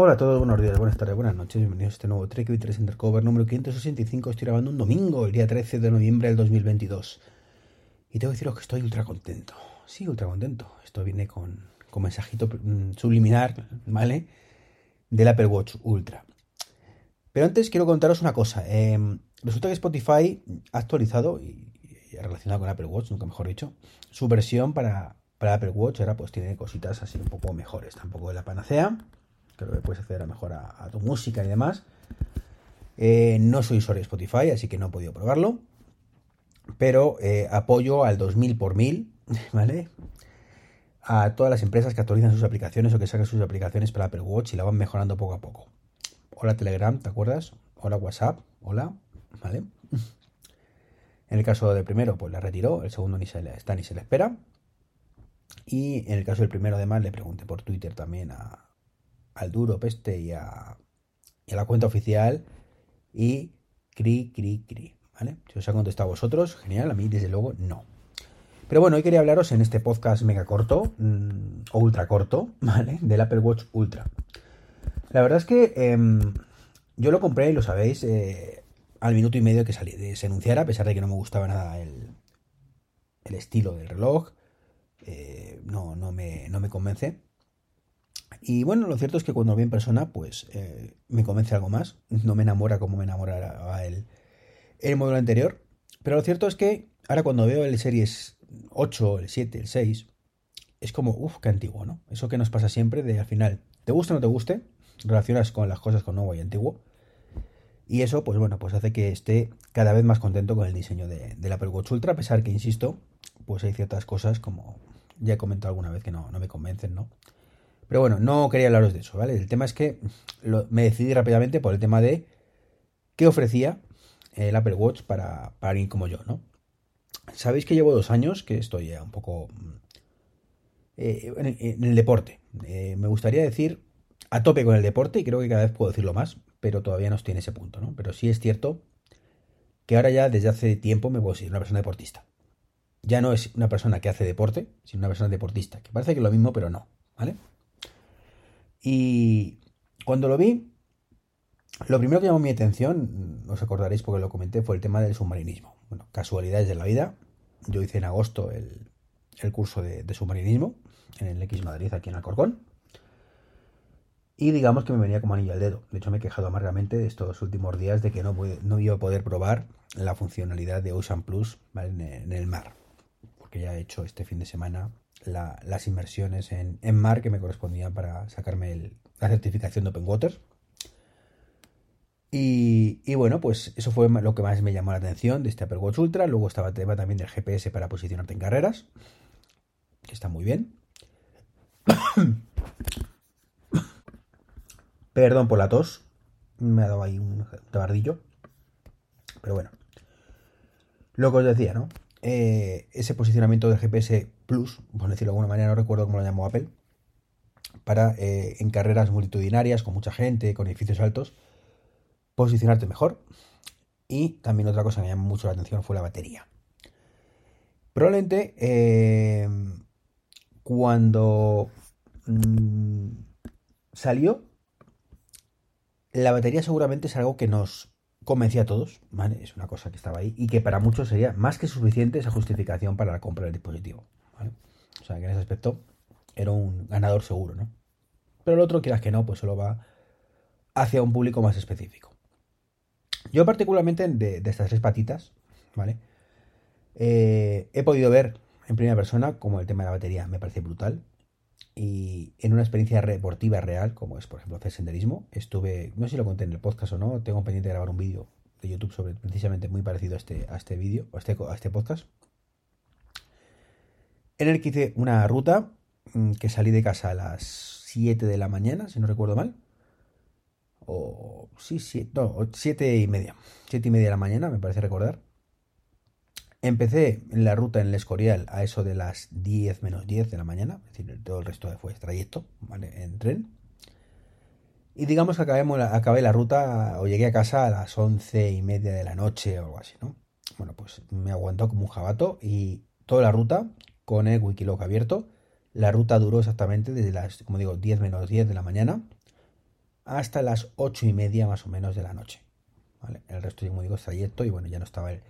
Hola a todos, buenos días, buenas tardes, buenas noches, bienvenidos a este nuevo Trek V3 Undercover número 565. Estoy grabando un domingo, el día 13 de noviembre del 2022. Y tengo que deciros que estoy ultra contento. Sí, ultra contento. Esto viene con, con mensajito mm, subliminar, ¿vale? Del Apple Watch Ultra. Pero antes quiero contaros una cosa. Em, resulta que Spotify ha actualizado, y, y relacionado con Apple Watch, nunca mejor dicho, su versión para, para Apple Watch. Ahora pues tiene cositas así un poco mejores. Tampoco de la panacea creo que puedes acceder a mejor a, tu música y demás. Eh, no soy usuario de Spotify, así que no he podido probarlo. Pero eh, apoyo al 2000 por 1000, ¿vale? A todas las empresas que actualizan sus aplicaciones o que sacan sus aplicaciones para Apple Watch y la van mejorando poco a poco. Hola Telegram, ¿te acuerdas? Hola WhatsApp, hola, ¿vale? En el caso del primero, pues la retiró, el segundo ni se le está ni se le espera. Y en el caso del primero, además, le pregunté por Twitter también a, al duro peste y a, la cuenta oficial y cri, cri, cri. ¿Vale? Si os ha contestado a vosotros, genial, a mí desde luego no. Pero bueno, hoy quería hablaros en este podcast mega corto mm, o ultra corto, ¿vale? Del Apple Watch Ultra. La verdad es que em, yo lo compré, lo sabéis, eh, al minuto y medio que salí, de, se anunciara, a pesar de que no me gustaba nada el, el estilo del reloj. Eh, no, no, me, no me convence. Y bueno, lo cierto es que cuando vi en persona, pues eh, me convence algo más. No me enamora como me enamoraba el, el modelo anterior. Pero lo cierto es que ahora cuando veo el Series 8, el 7, el 6, es como, uff, qué antiguo, ¿no? Eso que nos pasa siempre de al final, te gusta o no te guste, relacionas con las cosas con nuevo y antiguo. Y eso, pues bueno, pues hace que esté cada vez más contento con el diseño de, del Apple Watch Ultra, a pesar que, insisto, pues hay ciertas cosas como ya he comentado alguna vez que no, no me convencen, ¿no? Pero bueno, no quería hablaros de eso, ¿vale? El tema es que me decidí rápidamente por el tema de qué ofrecía el Apple Watch para, para alguien como yo, ¿no? Sabéis que llevo dos años que estoy un poco eh, en, el deporte. Eh, me gustaría decir a tope con el deporte y creo que cada vez puedo decirlo más, pero todavía no estoy en ese punto, ¿no? Pero sí es cierto que ahora ya desde hace tiempo me puedo decir una persona deportista. Ya no es una persona que hace deporte, sino una persona deportista, que parece que es lo mismo, pero no, ¿vale? Y cuando lo vi, lo primero que llamó mi atención, os acordaréis porque lo comenté, fue el tema del submarinismo. Bueno, casualidades de la vida. Yo hice en agosto el, curso de, submarinismo en el X Madrid, aquí en Alcorcón. Y digamos que me venía como anillo al dedo. De hecho, me he quejado amargamente estos últimos días de que no, no iba a poder probar la funcionalidad de Ocean Plus en el mar. Porque ya he hecho este fin de semana las inversiones en, mar que me correspondían para sacarme la certificación de Open Water. Y, bueno, pues eso fue lo que más me llamó la atención de este Apple Watch Ultra. Luego estaba el tema también del GPS para posicionarte en carreras, que está muy bien. Perdón por la tos, me ha dado ahí un tabardillo. Pero bueno, lo que os decía, ¿no? Eh, ese posicionamiento del GPS Plus, por decirlo de alguna manera, no recuerdo cómo lo llamó Apple, para eh, en carreras multitudinarias, con mucha gente, con edificios altos, posicionarte mejor. Y también otra cosa que me llamó mucho la atención fue la batería. Probablemente eh, cuando mm, salió, la batería seguramente es algo que nos convencía a todos, ¿vale? Es una cosa que estaba ahí y que para muchos sería más que suficiente esa justificación para la compra del dispositivo. O sea, que en ese aspecto era un ganador seguro, ¿no? Pero el otro, quieras que no, pues solo va hacia un público más específico. Yo particularmente de, estas tres patitas, ¿vale? Eh, he podido ver en primera persona como el tema de la batería me parece brutal. Y en una experiencia deportiva real, como es por ejemplo hacer senderismo, estuve, no sé si lo conté en el podcast o no, tengo pendiente de grabar un vídeo de YouTube sobre precisamente muy parecido a este, a este vídeo, a este, a este podcast en el que hice una ruta mm, que salí de casa a las 7 de la mañana, si no recuerdo mal. O sí, sí, no, 7 y media. 7 y media de la mañana, me parece recordar. Empecé la ruta en el Escorial a eso de las 10 menos 10 de la mañana, es decir, todo el resto fue trayecto, ¿vale? En tren. Y digamos que acabemos, acabé la ruta o llegué a casa a las 11 y media de la noche o algo así, ¿no? Bueno, pues me aguantó como un jabato y toda la ruta con el Wikiloc abierto. La ruta duró exactamente desde las, como digo, 10 menos 10 de la mañana hasta las ocho y media más o menos de la noche. El resto, como digo, es trayecto y bueno, ya no estaba el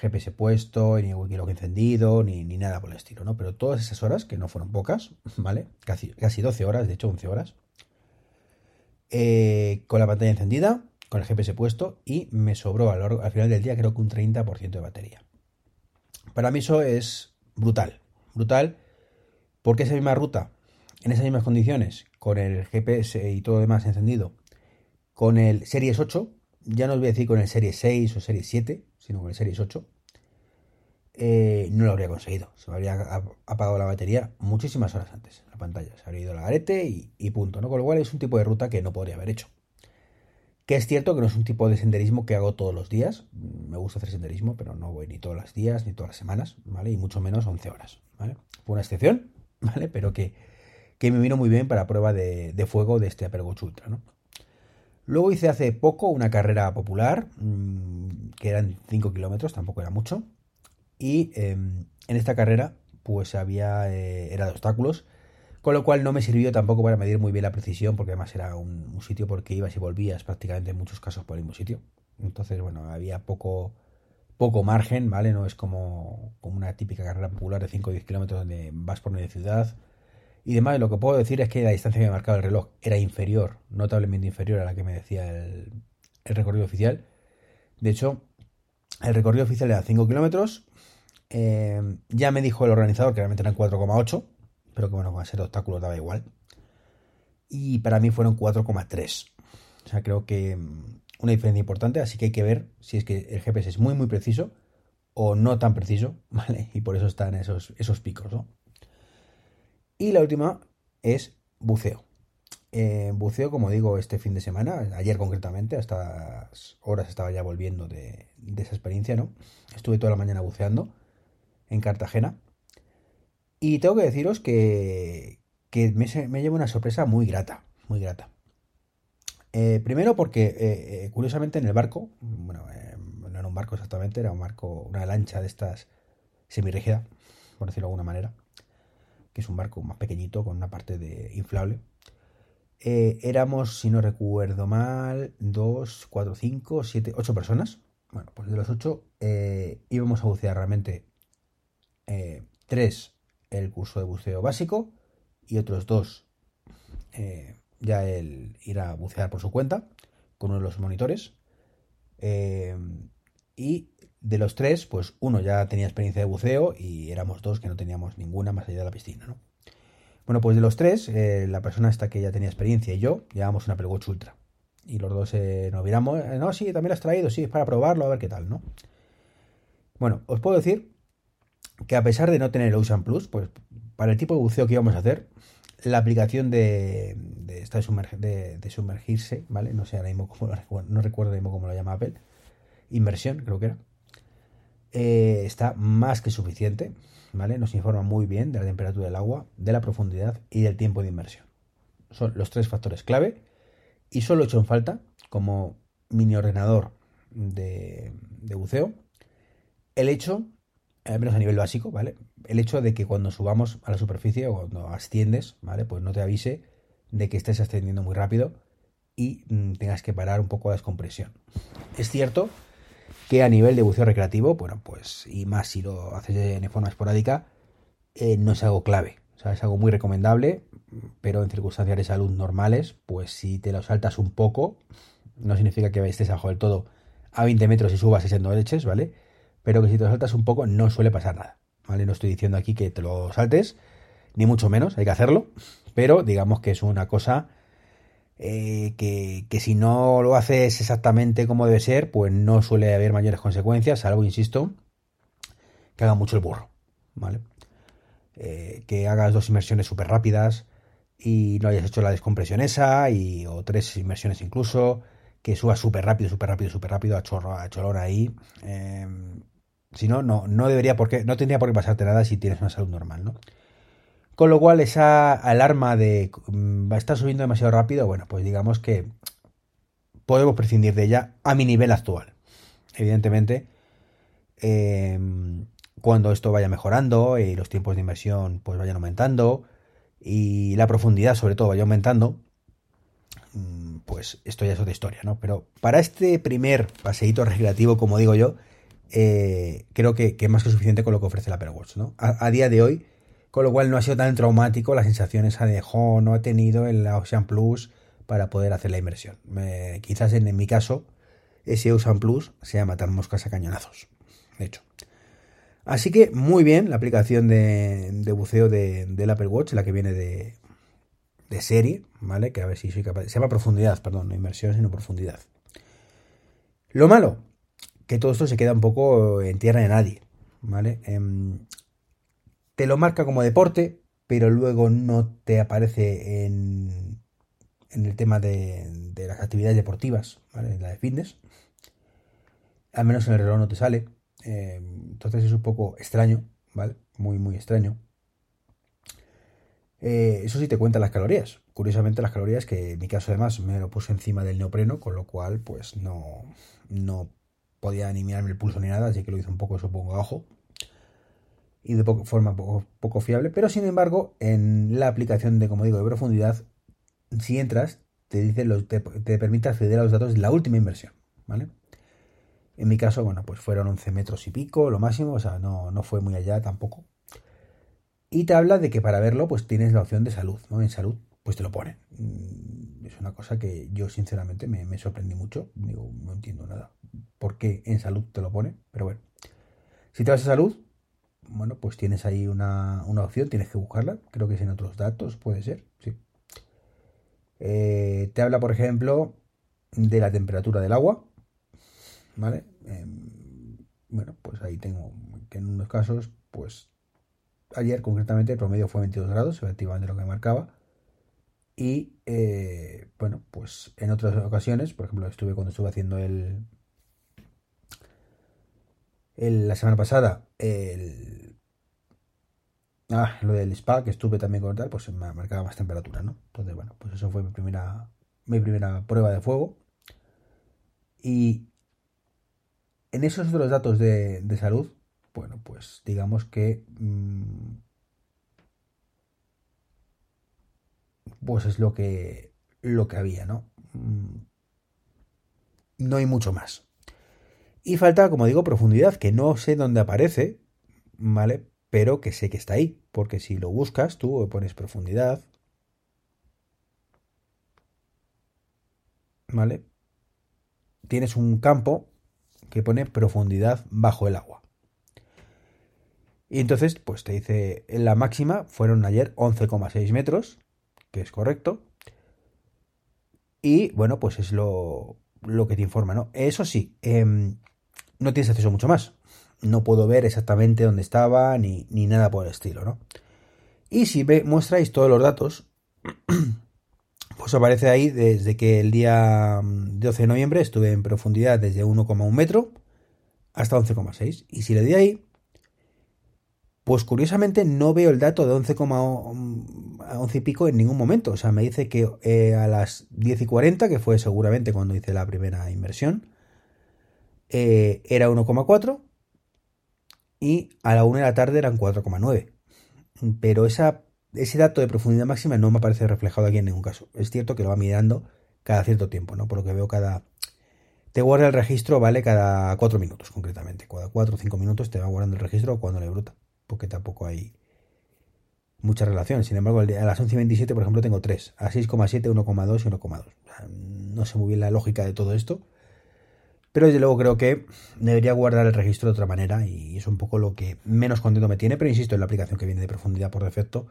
GPS puesto, ni Wikiloc encendido, ni, ni, nada por el estilo, ¿no? Pero todas esas horas, que no fueron pocas, ¿vale? Casi, casi 12 horas, de hecho 11 horas, eh, con la pantalla encendida, con el GPS puesto y me sobró al final del día creo que un 30% de batería. Para mí eso es brutal, brutal, porque esa misma ruta, en esas mismas condiciones, con el GPS y todo lo demás encendido, con el Series 8, ya no os voy a decir con el Series 6 o Series 7, sino con el Series 8, eh, no lo habría conseguido. Se me habría apagado la batería muchísimas horas antes. La pantalla se habría ido la arete y, punto. ¿no? Con lo cual es un tipo de ruta que no podría haber hecho. Que es cierto que no es un tipo de senderismo que hago todos los días. Me gusta hacer senderismo, pero no voy ni todos los días ni todas las semanas, ¿vale? Y mucho menos 11 horas. Fue una excepción, ¿vale? Pero que, que me vino muy bien para prueba de, fuego de este Apple Ultra, ¿no? Luego hice hace poco una carrera popular, mmm, que eran 5 kilómetros, tampoco era mucho. Y eh, en esta carrera, pues había, eh, era de obstáculos, con lo cual no me sirvió tampoco para medir muy bien la precisión, porque además era un, un sitio porque ibas y volvías prácticamente en muchos casos por el mismo sitio. Entonces, bueno, había poco, poco margen, ¿vale? No es como, como una típica carrera popular de 5 o 10 kilómetros donde vas por media ciudad y demás. Lo que puedo decir es que la distancia que me marcaba el reloj era inferior, notablemente inferior a la que me decía el, recorrido oficial. De hecho, el recorrido oficial era 5 kilómetros. Eh, ya me dijo el organizador que realmente eran 4,8 pero que bueno, con ser obstáculo daba igual. Y para mí fueron 4,3. O sea, creo que mm, una diferencia importante, así que hay que ver si es que el GPS es muy muy preciso o no tan preciso, ¿vale? Y por eso están esos, esos picos, ¿no? Y la última es buceo. Eh, buceo, como digo, este fin de semana, ayer concretamente, hasta estas horas estaba ya volviendo de, esa experiencia, ¿no? Estuve toda la mañana buceando en Cartagena y tengo que deciros que, me, me lleva una sorpresa muy grata, muy grata. Eh, primero porque, eh, curiosamente, en el barco, bueno, no era un barco exactamente, era un barco, una lancha de estas semirrígida, por decirlo de alguna manera, es un barco más pequeñito con una parte de inflable. Eh, éramos, si no recuerdo mal, dos, cuatro, cinco, siete, ocho personas. Bueno, pues de los ocho eh, íbamos a bucear realmente tres el curso de buceo básico y otros dos eh, ya el ir a bucear por su cuenta con uno de los monitores. Eh, y de los tres, pues uno ya tenía experiencia de buceo y éramos dos que no teníamos ninguna más allá de la piscina, ¿no? Bueno, pues de los tres, eh, la persona esta que ya tenía experiencia y yo llevábamos una Apple Watch Ultra. Y los dos eh, nos eh, no, sí, también lo has traído, sí, es para probarlo, a ver qué tal, ¿no? Bueno, os puedo decir que a pesar de no tener el Ocean Plus, pues para el tipo de buceo que íbamos a hacer, la aplicación de, de, esta de, sumerg, de, de, sumergirse, ¿vale? No sé ahora mismo cómo lo, no recuerdo mismo cómo lo llama Apple. Inversión, creo que era. Eh, está más que suficiente, ¿vale? Nos informa muy bien de la temperatura del agua, de la profundidad y del tiempo de inmersión. Son los tres factores clave y solo he hecho en falta, como mini ordenador de, de buceo, el hecho al menos a nivel básico, ¿vale? El hecho de que cuando subamos a la superficie o cuando asciendes, ¿vale? Pues no te avise de que estés ascendiendo muy rápido y mm, tengas que parar un poco la descompresión. Es cierto que a nivel de buceo recreativo, bueno, pues, y más si lo haces de forma esporádica, eh, no es algo clave. O sea, es algo muy recomendable, pero en circunstancias de salud normales, pues si te lo saltas un poco, no significa que estés abajo del todo a 20 metros y subas echando leches, ¿vale? pero que si te lo saltas un poco no suele pasar nada, ¿vale? No estoy diciendo aquí que te lo saltes, ni mucho menos, hay que hacerlo, pero digamos que es una cosa eh, que, que, si no lo haces exactamente como debe ser, pues no suele haber mayores consecuencias, salvo, insisto, que haga mucho el burro, ¿vale? Eh, que hagas dos inmersiones súper rápidas y no hayas hecho la descompresión esa, y, o tres inmersiones incluso, que subas súper rápido, súper rápido, súper rápido a chorro, a cholón ahí. Eh, si no, no, no debería por qué, no tendría por qué pasarte nada si tienes una salud normal, ¿no? Con lo cual, esa alarma de va a estar subiendo demasiado rápido, bueno, pues digamos que podemos prescindir de ella a mi nivel actual. Evidentemente, eh, cuando esto vaya mejorando y los tiempos de inversión pues vayan aumentando y la profundidad sobre todo vaya aumentando, pues esto ya es otra historia, ¿no? Pero para este primer paseíto recreativo, como digo yo, eh, creo que, es más que suficiente con lo que ofrece la Apple Watch, ¿no? A, día de hoy, con lo cual no ha sido tan traumático las sensaciones ha dejado, no ha tenido en la Ocean Plus para poder hacer la inversión. quizás en, mi caso, ese Ocean Plus sea matar moscas a cañonazos, de hecho. Así que muy bien la aplicación de, buceo de, del Apple Watch, la que viene de, de serie, ¿vale? Que a ver si soy capaz. Se llama profundidad, perdón, no inversión, sino profundidad. Lo malo, que todo esto se queda un poco en tierra de nadie, ¿vale? Em, te lo marca como deporte, pero luego no te aparece en, el tema de, las actividades deportivas, ¿vale? La de fitness. Al menos en el reloj no te sale. Em, entonces es un poco extraño, ¿vale? Muy, muy extraño. Eh, eso sí te cuenta las calorías. Curiosamente las calorías que en mi caso además me lo puse encima del neopreno, con lo cual pues no, no podía ni mirarme el pulso ni nada, así que lo hice un poco supongo abajo y de forma poco, poco, fiable. Pero sin embargo en la aplicación de como digo de profundidad, si entras te dice los, te, permite acceder a los datos de la última inversión, ¿vale? En mi caso, bueno, pues fueron 11 metros y pico, lo máximo, o sea, no, no fue muy allá tampoco. Y te habla de que para verlo, pues tienes la opción de salud, ¿no? En salud, pues te lo pone. Mm, es una cosa que yo sinceramente me, me sorprendí mucho. Digo, no entiendo nada. ¿Por qué en salud te lo pone? Pero bueno. Si te vas a salud, bueno, pues tienes ahí una, opción, tienes que buscarla. Creo que es en otros datos, puede ser, sí. Eh, te habla, por ejemplo, de la temperatura del agua. ¿Vale? Em, bueno, pues ahí tengo que en unos casos, pues ayer concretamente el promedio fue 22 grados, efectivamente lo que marcaba. Y eh, bueno, pues en otras ocasiones, por ejemplo, estuve cuando estuve haciendo el, la semana pasada, el, ah, lo del spa que estuve también con tal, pues me marcaba más temperatura, ¿no? Entonces, bueno, pues eso fue mi primera, mi primera prueba de fuego. Y en esos otros datos de, de salud, bueno, pues digamos que mm, pues es lo que lo que había, ¿no? Mm, no hay mucho más. Y falta, como digo, profundidad, que no sé dónde aparece, ¿vale? Pero que sé que está ahí, porque si lo buscas, tú pones profundidad, ¿vale? Tienes un campo que pone profundidad bajo el agua. Y entonces, pues te dice, la máxima fueron ayer 11,6 metros, que es correcto. Y bueno, pues es lo, lo que te informa, ¿no? Eso sí, em, no tienes acceso mucho más. No puedo ver exactamente dónde estaba ni, ni nada por el estilo, ¿no? Y si ve, muestráis todos los datos, pues aparece ahí desde que el día 12 mm, de noviembre estuve en profundidad desde 1,1 metro hasta 11,6. Y si le di ahí, pues curiosamente no veo el dato de 11,11 y pico en ningún momento. O sea, me dice que eh, a las 10 y 40, que fue seguramente cuando hice la primera inversión, eh, era 1,4 y a la 1 de la tarde eran 4,9. Pero esa, ese dato de profundidad máxima no me aparece reflejado aquí en ningún caso. Es cierto que lo va mirando cada cierto tiempo, ¿no? Por lo que veo cada... Te guarda el registro, ¿vale? Cada 4 minutos, concretamente. Cada 4 o 5 minutos te va guardando el registro cuando le bruta porque tampoco hay mucha relación. Sin embargo, a las 11.27, por ejemplo, tengo 3. A 6,7, 1,2 y 1,2. no sé muy bien la lógica de todo esto. Pero desde luego creo que debería guardar el registro de otra manera y es un poco lo que menos contento me tiene. Pero insisto, en la aplicación que viene de profundidad por defecto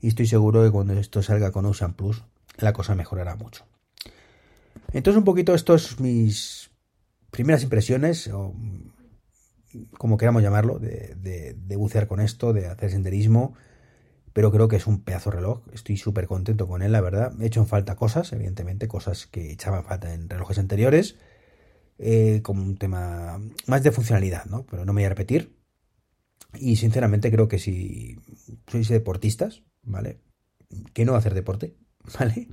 y estoy seguro que cuando esto salga con Ocean Plus la cosa mejorará mucho. Entonces un poquito estos mis primeras impresiones o como queramos llamarlo, de, bucear con esto, de hacer senderismo, pero creo que es un pedazo de reloj. Estoy súper contento con él, la verdad. He hecho en falta cosas, evidentemente, cosas que echaban falta en relojes anteriores, eh, como un tema más de funcionalidad, ¿no? Pero no me voy a repetir. Y sinceramente creo que si sois deportistas, ¿vale? Que no hacer deporte, ¿vale?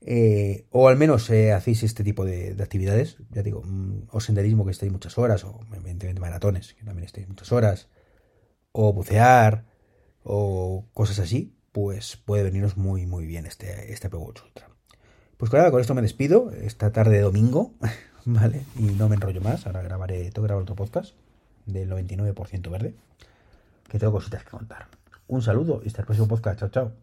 Eh, o al menos eh, hacéis este tipo de, actividades, ya digo, mm, o senderismo que estéis muchas horas, o evidentemente maratones que también estéis muchas horas, o bucear, o cosas así, pues puede veniros muy muy bien este, este Ultra. Pues claro, con esto me despido. Esta tarde de domingo, ¿vale? Y no me enrollo más. Ahora grabaré, tengo que grabar otro podcast del 99% verde. Que tengo cositas que contar. Un saludo y hasta el próximo podcast. Chao, chao.